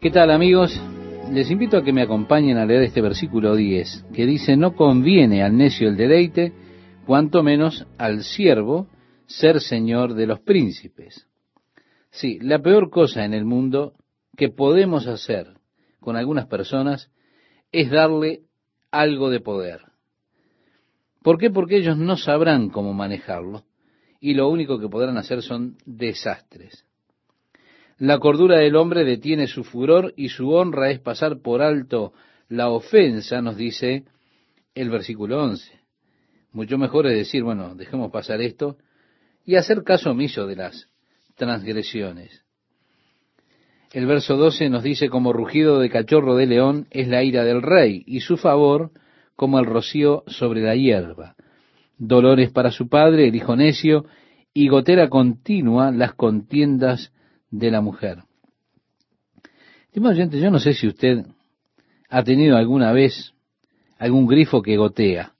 ¿Qué tal amigos? Les invito a que me acompañen a leer este versículo 10, que dice, no conviene al necio el deleite, cuanto menos al siervo ser señor de los príncipes. Sí, la peor cosa en el mundo que podemos hacer con algunas personas es darle algo de poder. ¿Por qué? Porque ellos no sabrán cómo manejarlo y lo único que podrán hacer son desastres. La cordura del hombre detiene su furor y su honra es pasar por alto la ofensa, nos dice el versículo 11. Mucho mejor es decir, bueno, dejemos pasar esto y hacer caso omiso de las transgresiones. El verso 12 nos dice, como rugido de cachorro de león es la ira del rey, y su favor como el rocío sobre la hierba. Dolores para su padre, el hijo necio, y gotera continua las contiendas de la mujer. Estimado oyente, yo no sé si usted ha tenido alguna vez algún grifo que gotea.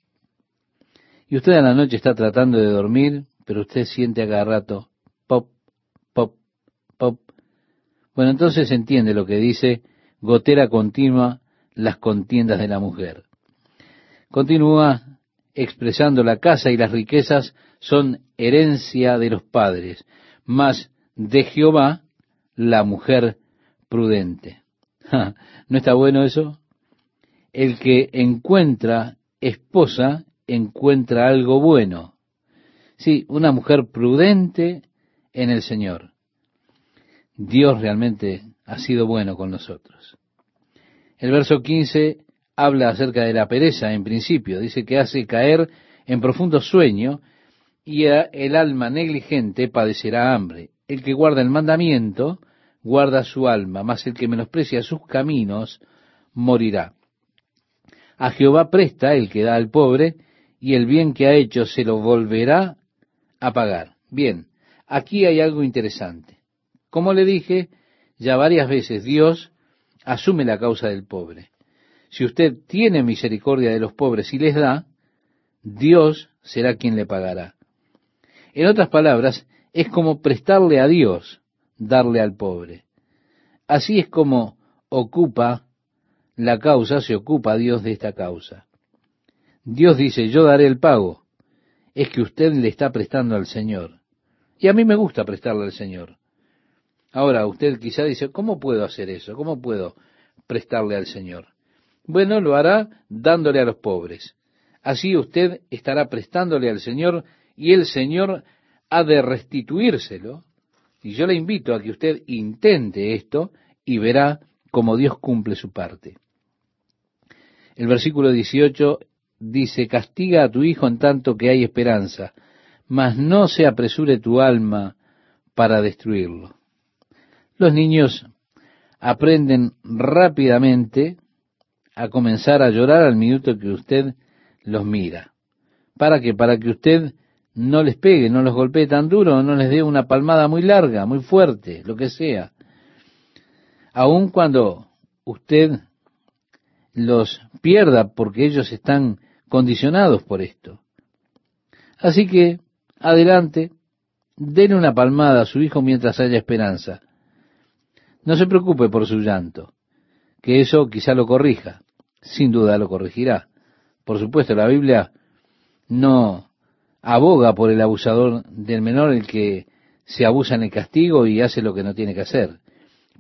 Y usted a la noche está tratando de dormir, pero usted siente a cada rato pop, pop, pop. Bueno, entonces entiende lo que dice gotera continua las contiendas de la mujer. Continúa expresando la casa y las riquezas son herencia de los padres, mas de Jehová la mujer prudente. ¿No está bueno eso? El que encuentra esposa encuentra algo bueno. Sí, una mujer prudente en el Señor. Dios realmente ha sido bueno con nosotros. El verso 15 habla acerca de la pereza en principio. Dice que hace caer en profundo sueño y el alma negligente padecerá hambre el que guarda el mandamiento, guarda su alma, mas el que menosprecia sus caminos, morirá. A Jehová presta el que da al pobre, y el bien que ha hecho se lo volverá a pagar. Bien, aquí hay algo interesante. Como le dije, ya varias veces Dios asume la causa del pobre. Si usted tiene misericordia de los pobres y les da, Dios será quien le pagará. En otras palabras, es como prestarle a Dios, darle al pobre. Así es como ocupa la causa, se ocupa Dios de esta causa. Dios dice, yo daré el pago. Es que usted le está prestando al Señor. Y a mí me gusta prestarle al Señor. Ahora, usted quizá dice, ¿cómo puedo hacer eso? ¿Cómo puedo prestarle al Señor? Bueno, lo hará dándole a los pobres. Así usted estará prestándole al Señor y el Señor ha de restituírselo. Y yo le invito a que usted intente esto y verá cómo Dios cumple su parte. El versículo 18 dice, castiga a tu hijo en tanto que hay esperanza, mas no se apresure tu alma para destruirlo. Los niños aprenden rápidamente a comenzar a llorar al minuto que usted los mira. ¿Para qué? Para que usted no les pegue, no los golpee tan duro, no les dé una palmada muy larga, muy fuerte, lo que sea. Aun cuando usted los pierda porque ellos están condicionados por esto. Así que, adelante, denle una palmada a su hijo mientras haya esperanza. No se preocupe por su llanto, que eso quizá lo corrija, sin duda lo corregirá. Por supuesto, la Biblia no aboga por el abusador del menor, el que se abusa en el castigo y hace lo que no tiene que hacer.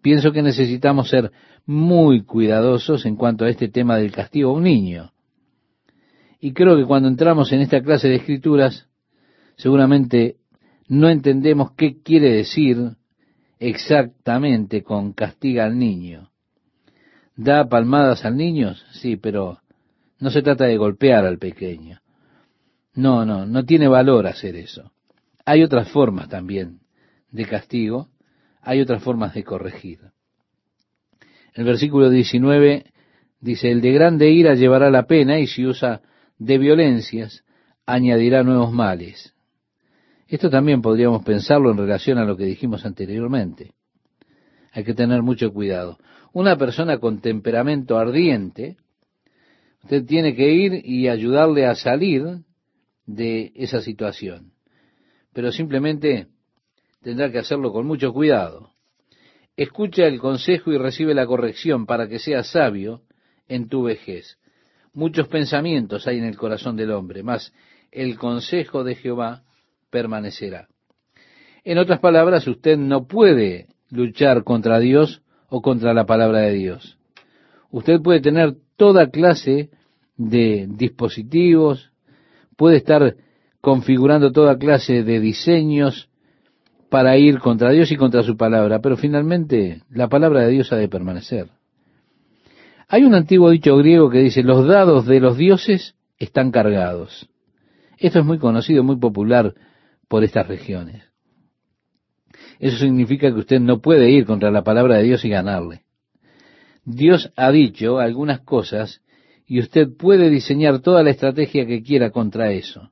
Pienso que necesitamos ser muy cuidadosos en cuanto a este tema del castigo a un niño. Y creo que cuando entramos en esta clase de escrituras, seguramente no entendemos qué quiere decir exactamente con castiga al niño. ¿Da palmadas al niño? Sí, pero no se trata de golpear al pequeño. No, no, no tiene valor hacer eso. Hay otras formas también de castigo, hay otras formas de corregir. El versículo 19 dice, el de grande ira llevará la pena y si usa de violencias, añadirá nuevos males. Esto también podríamos pensarlo en relación a lo que dijimos anteriormente. Hay que tener mucho cuidado. Una persona con temperamento ardiente, usted tiene que ir y ayudarle a salir de esa situación. Pero simplemente tendrá que hacerlo con mucho cuidado. Escucha el consejo y recibe la corrección para que seas sabio en tu vejez. Muchos pensamientos hay en el corazón del hombre, mas el consejo de Jehová permanecerá. En otras palabras, usted no puede luchar contra Dios o contra la palabra de Dios. Usted puede tener toda clase de dispositivos, puede estar configurando toda clase de diseños para ir contra Dios y contra su palabra, pero finalmente la palabra de Dios ha de permanecer. Hay un antiguo dicho griego que dice, los dados de los dioses están cargados. Esto es muy conocido, muy popular por estas regiones. Eso significa que usted no puede ir contra la palabra de Dios y ganarle. Dios ha dicho algunas cosas y usted puede diseñar toda la estrategia que quiera contra eso.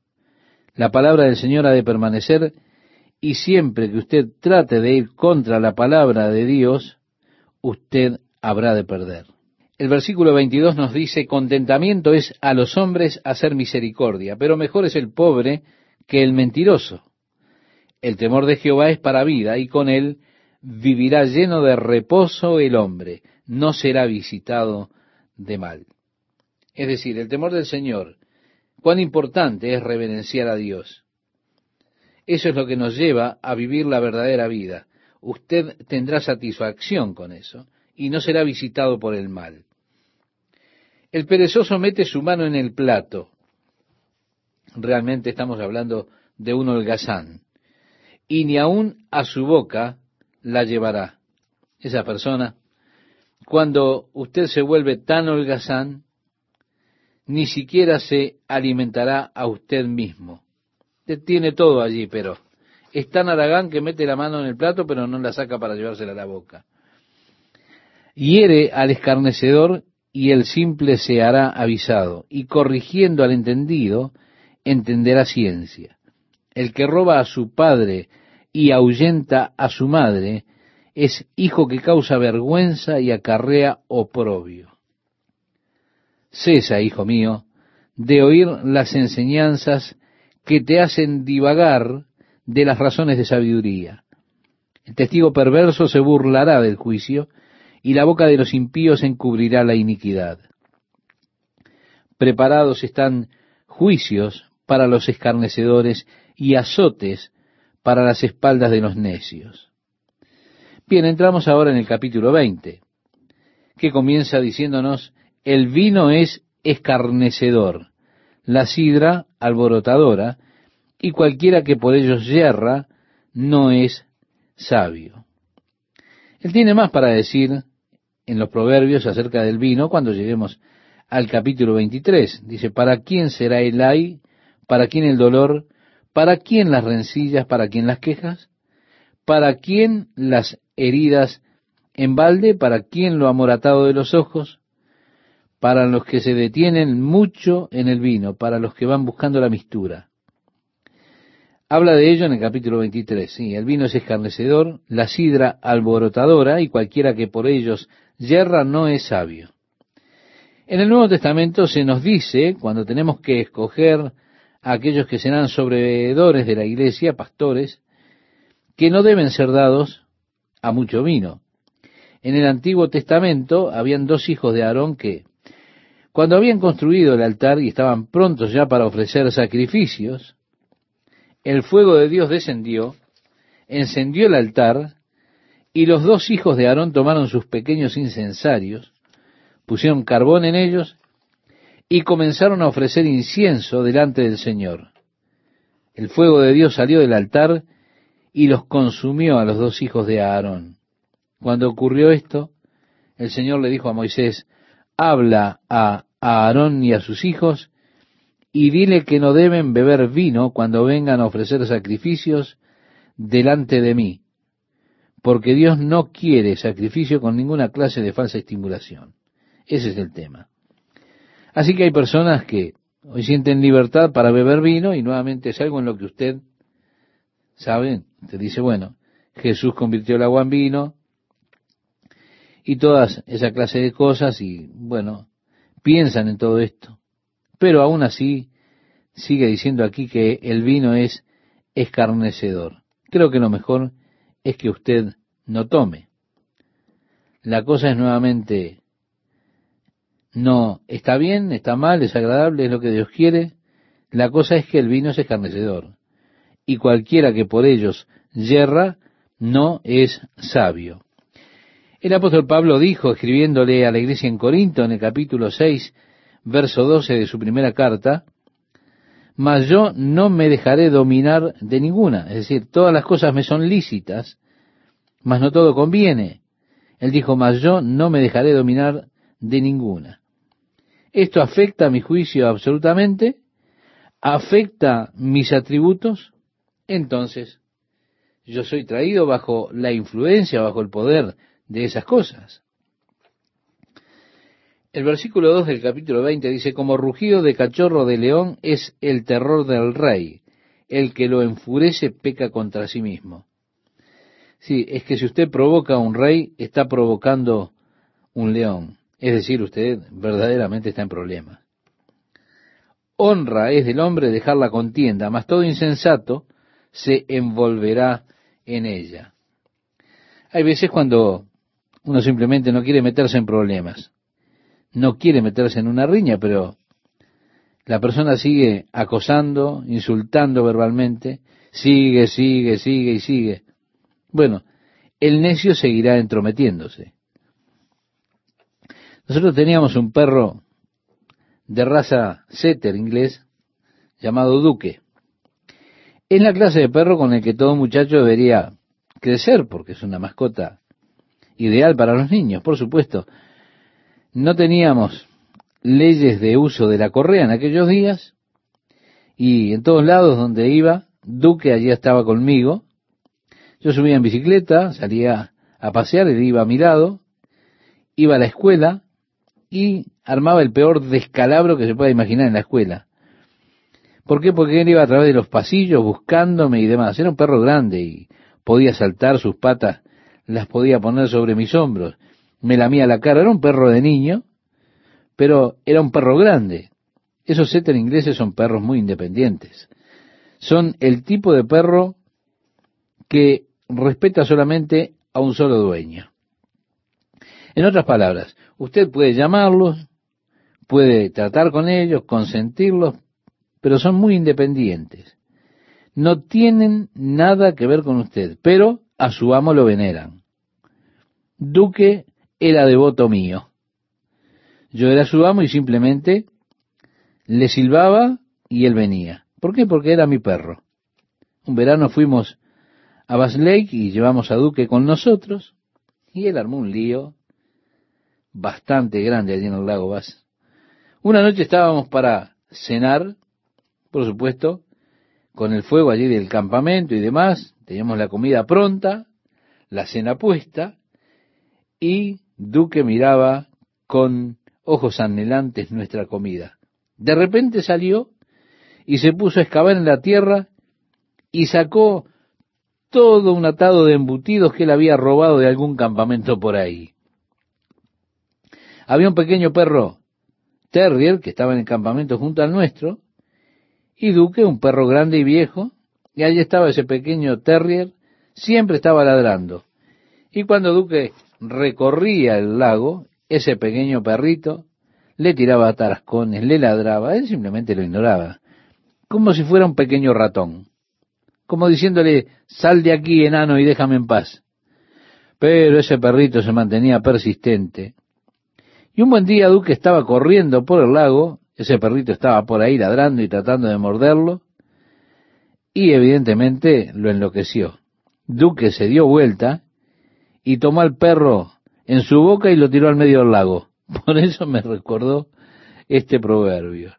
La palabra del Señor ha de permanecer y siempre que usted trate de ir contra la palabra de Dios, usted habrá de perder. El versículo 22 nos dice, contentamiento es a los hombres hacer misericordia, pero mejor es el pobre que el mentiroso. El temor de Jehová es para vida, y con él vivirá lleno de reposo el hombre, no será visitado de mal. Es decir, el temor del Señor, cuán importante es reverenciar a Dios. Eso es lo que nos lleva a vivir la verdadera vida. Usted tendrá satisfacción con eso y no será visitado por el mal. El perezoso mete su mano en el plato. Realmente estamos hablando de un holgazán. Y ni aun a su boca la llevará. Esa persona, cuando usted se vuelve tan holgazán, ni siquiera se alimentará a usted mismo tiene todo allí, pero es tan aragán que mete la mano en el plato, pero no la saca para llevársela a la boca. Hiere al escarnecedor y el simple se hará avisado, y corrigiendo al entendido, entenderá ciencia. El que roba a su padre y ahuyenta a su madre, es hijo que causa vergüenza y acarrea oprobio. Cesa, hijo mío, de oír las enseñanzas que te hacen divagar de las razones de sabiduría. El testigo perverso se burlará del juicio y la boca de los impíos encubrirá la iniquidad. Preparados están juicios para los escarnecedores y azotes para las espaldas de los necios. Bien, entramos ahora en el capítulo 20, que comienza diciéndonos, el vino es escarnecedor la sidra alborotadora, y cualquiera que por ellos yerra no es sabio. Él tiene más para decir en los proverbios acerca del vino cuando lleguemos al capítulo 23. Dice, ¿para quién será el ay? ¿Para quién el dolor? ¿Para quién las rencillas? ¿Para quién las quejas? ¿Para quién las heridas en balde? ¿Para quién lo amoratado de los ojos? Para los que se detienen mucho en el vino, para los que van buscando la mistura. Habla de ello en el capítulo 23. Sí, el vino es escarnecedor, la sidra alborotadora, y cualquiera que por ellos yerra no es sabio. En el Nuevo Testamento se nos dice, cuando tenemos que escoger a aquellos que serán sobrevedores de la iglesia, pastores, que no deben ser dados a mucho vino. En el Antiguo Testamento habían dos hijos de Aarón que, cuando habían construido el altar y estaban prontos ya para ofrecer sacrificios, el fuego de Dios descendió, encendió el altar, y los dos hijos de Aarón tomaron sus pequeños incensarios, pusieron carbón en ellos, y comenzaron a ofrecer incienso delante del Señor. El fuego de Dios salió del altar y los consumió a los dos hijos de Aarón. Cuando ocurrió esto, el Señor le dijo a Moisés, habla a Aarón y a sus hijos, y dile que no deben beber vino cuando vengan a ofrecer sacrificios delante de mí, porque Dios no quiere sacrificio con ninguna clase de falsa estimulación. Ese es el tema. Así que hay personas que hoy sienten libertad para beber vino y nuevamente es algo en lo que usted sabe, usted dice, bueno, Jesús convirtió el agua en vino y todas esa clase de cosas y bueno, piensan en todo esto. Pero aún así sigue diciendo aquí que el vino es escarnecedor. Creo que lo mejor es que usted no tome. La cosa es nuevamente, no está bien, está mal, es agradable, es lo que Dios quiere. La cosa es que el vino es escarnecedor. Y cualquiera que por ellos yerra, no es sabio. El apóstol Pablo dijo, escribiéndole a la iglesia en Corinto, en el capítulo 6, verso 12 de su primera carta, mas yo no me dejaré dominar de ninguna. Es decir, todas las cosas me son lícitas, mas no todo conviene. Él dijo, mas yo no me dejaré dominar de ninguna. Esto afecta mi juicio absolutamente, afecta mis atributos, entonces yo soy traído bajo la influencia, bajo el poder de esas cosas. El versículo 2 del capítulo 20 dice, como rugido de cachorro de león es el terror del rey, el que lo enfurece peca contra sí mismo. Sí, es que si usted provoca a un rey, está provocando un león. Es decir, usted verdaderamente está en problemas. Honra es del hombre dejar la contienda, mas todo insensato se envolverá en ella. Hay veces cuando uno simplemente no quiere meterse en problemas no quiere meterse en una riña, pero la persona sigue acosando, insultando verbalmente, sigue, sigue, sigue y sigue. Bueno, el necio seguirá entrometiéndose. Nosotros teníamos un perro de raza setter inglés llamado Duque. Es la clase de perro con el que todo muchacho debería crecer, porque es una mascota ideal para los niños, por supuesto. No teníamos leyes de uso de la correa en aquellos días y en todos lados donde iba, Duque allí estaba conmigo. Yo subía en bicicleta, salía a pasear, él iba a mi lado, iba a la escuela y armaba el peor descalabro que se pueda imaginar en la escuela. ¿Por qué? Porque él iba a través de los pasillos buscándome y demás. Era un perro grande y podía saltar sus patas, las podía poner sobre mis hombros me lamía la cara. Era un perro de niño, pero era un perro grande. Esos setter ingleses son perros muy independientes. Son el tipo de perro que respeta solamente a un solo dueño. En otras palabras, usted puede llamarlos, puede tratar con ellos, consentirlos, pero son muy independientes. No tienen nada que ver con usted, pero a su amo lo veneran. Duque era devoto mío. Yo era su amo y simplemente le silbaba y él venía. ¿Por qué? Porque era mi perro. Un verano fuimos a Bass Lake y llevamos a Duque con nosotros y él armó un lío bastante grande allí en el lago Bass. Una noche estábamos para cenar, por supuesto, con el fuego allí del campamento y demás, teníamos la comida pronta, la cena puesta, y Duque miraba con ojos anhelantes nuestra comida. De repente salió y se puso a excavar en la tierra y sacó todo un atado de embutidos que él había robado de algún campamento por ahí. Había un pequeño perro terrier que estaba en el campamento junto al nuestro, y Duque, un perro grande y viejo, y allí estaba ese pequeño terrier, siempre estaba ladrando. Y cuando Duque recorría el lago, ese pequeño perrito le tiraba tarascones, le ladraba, él simplemente lo ignoraba, como si fuera un pequeño ratón, como diciéndole, sal de aquí, enano, y déjame en paz. Pero ese perrito se mantenía persistente. Y un buen día Duque estaba corriendo por el lago, ese perrito estaba por ahí ladrando y tratando de morderlo, y evidentemente lo enloqueció. Duque se dio vuelta y tomó al perro en su boca y lo tiró al medio del lago. Por eso me recordó este proverbio.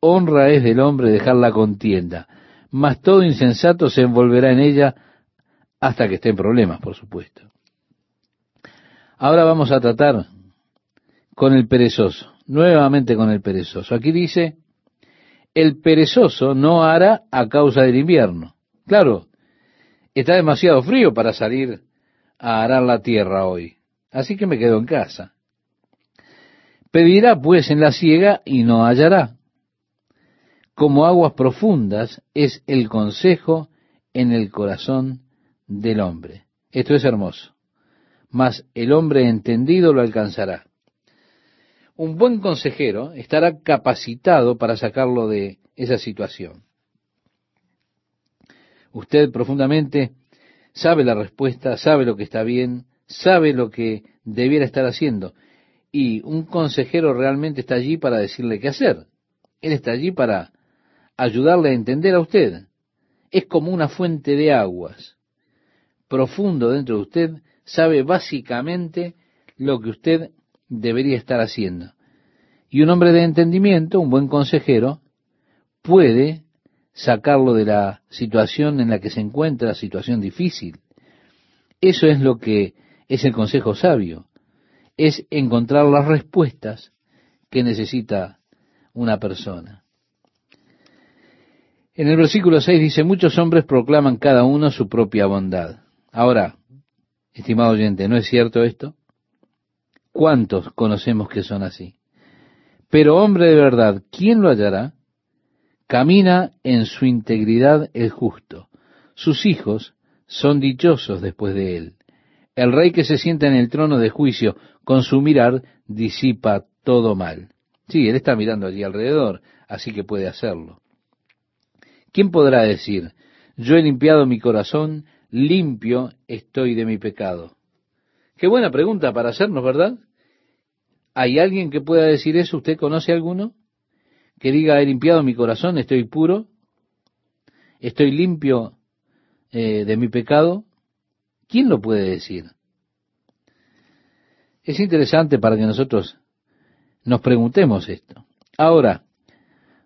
Honra es del hombre dejar la contienda, mas todo insensato se envolverá en ella hasta que esté en problemas, por supuesto. Ahora vamos a tratar con el perezoso, nuevamente con el perezoso. Aquí dice, el perezoso no hará a causa del invierno. Claro, está demasiado frío para salir a arar la tierra hoy, así que me quedo en casa. Pedirá pues en la siega y no hallará. Como aguas profundas es el consejo en el corazón del hombre. Esto es hermoso mas el hombre entendido lo alcanzará. Un buen consejero estará capacitado para sacarlo de esa situación. Usted profundamente sabe la respuesta, sabe lo que está bien, sabe lo que debiera estar haciendo. Y un consejero realmente está allí para decirle qué hacer. Él está allí para ayudarle a entender a usted. Es como una fuente de aguas profundo dentro de usted sabe básicamente lo que usted debería estar haciendo. Y un hombre de entendimiento, un buen consejero, puede sacarlo de la situación en la que se encuentra, situación difícil. Eso es lo que es el consejo sabio, es encontrar las respuestas que necesita una persona. En el versículo 6 dice, muchos hombres proclaman cada uno su propia bondad. Ahora, Estimado oyente, ¿no es cierto esto? ¿Cuántos conocemos que son así? Pero hombre de verdad, ¿quién lo hallará? Camina en su integridad el justo. Sus hijos son dichosos después de él. El rey que se sienta en el trono de juicio, con su mirar, disipa todo mal. Sí, él está mirando allí alrededor, así que puede hacerlo. ¿Quién podrá decir, yo he limpiado mi corazón limpio estoy de mi pecado. Qué buena pregunta para hacernos, ¿verdad? ¿Hay alguien que pueda decir eso? ¿Usted conoce alguno? Que diga, he limpiado mi corazón, estoy puro, estoy limpio eh, de mi pecado. ¿Quién lo puede decir? Es interesante para que nosotros nos preguntemos esto. Ahora,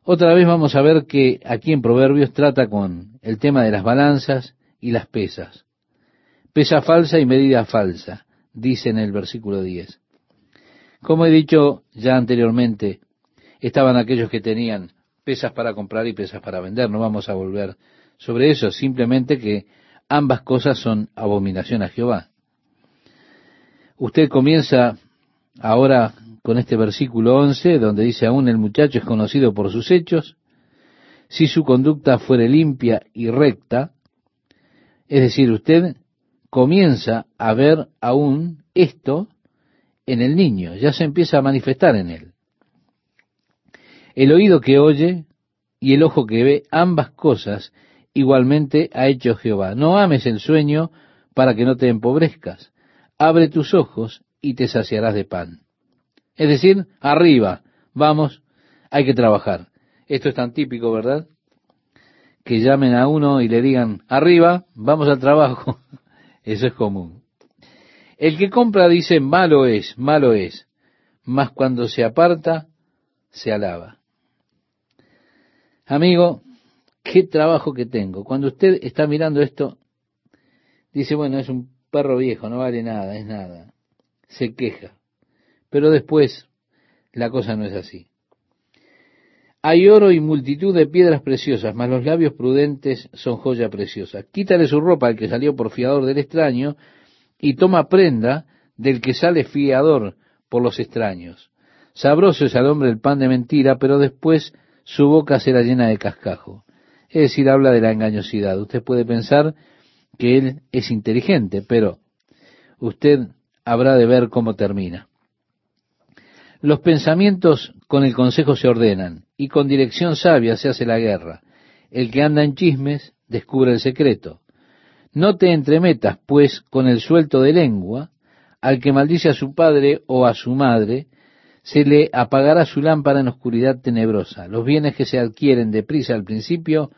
otra vez vamos a ver que aquí en Proverbios trata con el tema de las balanzas y las pesas. Pesa falsa y medida falsa, dice en el versículo 10. Como he dicho ya anteriormente, estaban aquellos que tenían pesas para comprar y pesas para vender. No vamos a volver sobre eso, simplemente que ambas cosas son abominación a Jehová. Usted comienza ahora con este versículo 11, donde dice, aún el muchacho es conocido por sus hechos, si su conducta fuere limpia y recta, es decir, usted comienza a ver aún esto en el niño, ya se empieza a manifestar en él. El oído que oye y el ojo que ve, ambas cosas igualmente ha hecho Jehová. No ames el sueño para que no te empobrezcas. Abre tus ojos y te saciarás de pan. Es decir, arriba, vamos, hay que trabajar. Esto es tan típico, ¿verdad? que llamen a uno y le digan, arriba, vamos al trabajo. Eso es común. El que compra dice, malo es, malo es, mas cuando se aparta, se alaba. Amigo, qué trabajo que tengo. Cuando usted está mirando esto, dice, bueno, es un perro viejo, no vale nada, es nada. Se queja. Pero después, la cosa no es así. Hay oro y multitud de piedras preciosas, mas los labios prudentes son joya preciosa. Quítale su ropa al que salió por fiador del extraño, y toma prenda del que sale fiador por los extraños. Sabroso es al hombre el pan de mentira, pero después su boca será llena de cascajo. Es decir, habla de la engañosidad. Usted puede pensar que él es inteligente, pero usted habrá de ver cómo termina. Los pensamientos con el consejo se ordenan, y con dirección sabia se hace la guerra. El que anda en chismes descubre el secreto. No te entremetas, pues, con el suelto de lengua, al que maldice a su padre o a su madre, se le apagará su lámpara en oscuridad tenebrosa. Los bienes que se adquieren deprisa al principio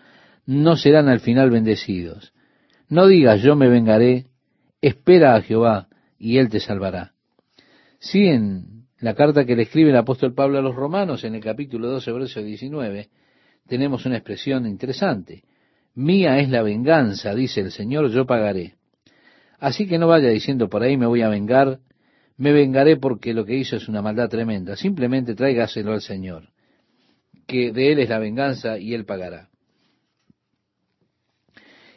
no serán al final bendecidos. No digas yo me vengaré, espera a Jehová y él te salvará. Si en la carta que le escribe el apóstol Pablo a los romanos en el capítulo 12, verso 19, tenemos una expresión interesante. Mía es la venganza, dice el Señor, yo pagaré. Así que no vaya diciendo por ahí me voy a vengar, me vengaré porque lo que hizo es una maldad tremenda. Simplemente tráigaselo al Señor, que de Él es la venganza y Él pagará.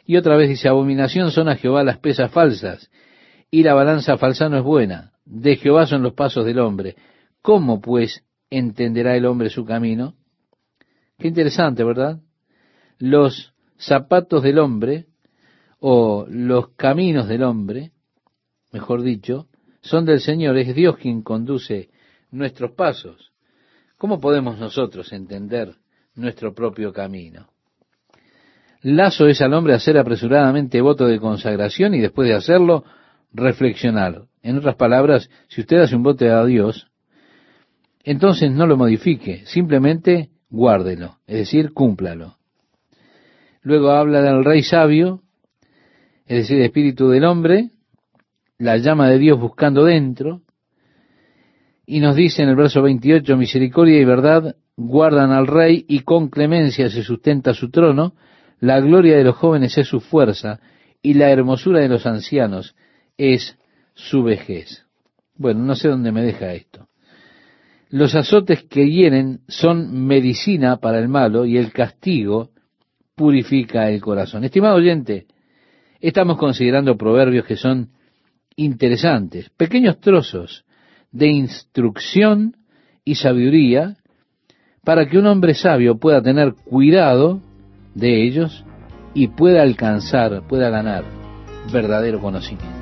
Y otra vez dice, abominación son a Jehová las pesas falsas, y la balanza falsa no es buena. De Jehová son los pasos del hombre. ¿Cómo pues entenderá el hombre su camino? Qué interesante, ¿verdad? Los zapatos del hombre, o los caminos del hombre, mejor dicho, son del Señor, es Dios quien conduce nuestros pasos. ¿Cómo podemos nosotros entender nuestro propio camino? Lazo es al hombre hacer apresuradamente voto de consagración y después de hacerlo, reflexionar. En otras palabras, si usted hace un voto a Dios, entonces no lo modifique, simplemente guárdelo, es decir, cúmplalo. Luego habla del rey sabio, es decir, espíritu del hombre, la llama de Dios buscando dentro, y nos dice en el verso 28, misericordia y verdad guardan al rey y con clemencia se sustenta su trono, la gloria de los jóvenes es su fuerza y la hermosura de los ancianos es su vejez. Bueno, no sé dónde me deja esto. Los azotes que hieren son medicina para el malo y el castigo purifica el corazón. Estimado oyente, estamos considerando proverbios que son interesantes, pequeños trozos de instrucción y sabiduría para que un hombre sabio pueda tener cuidado de ellos y pueda alcanzar, pueda ganar verdadero conocimiento.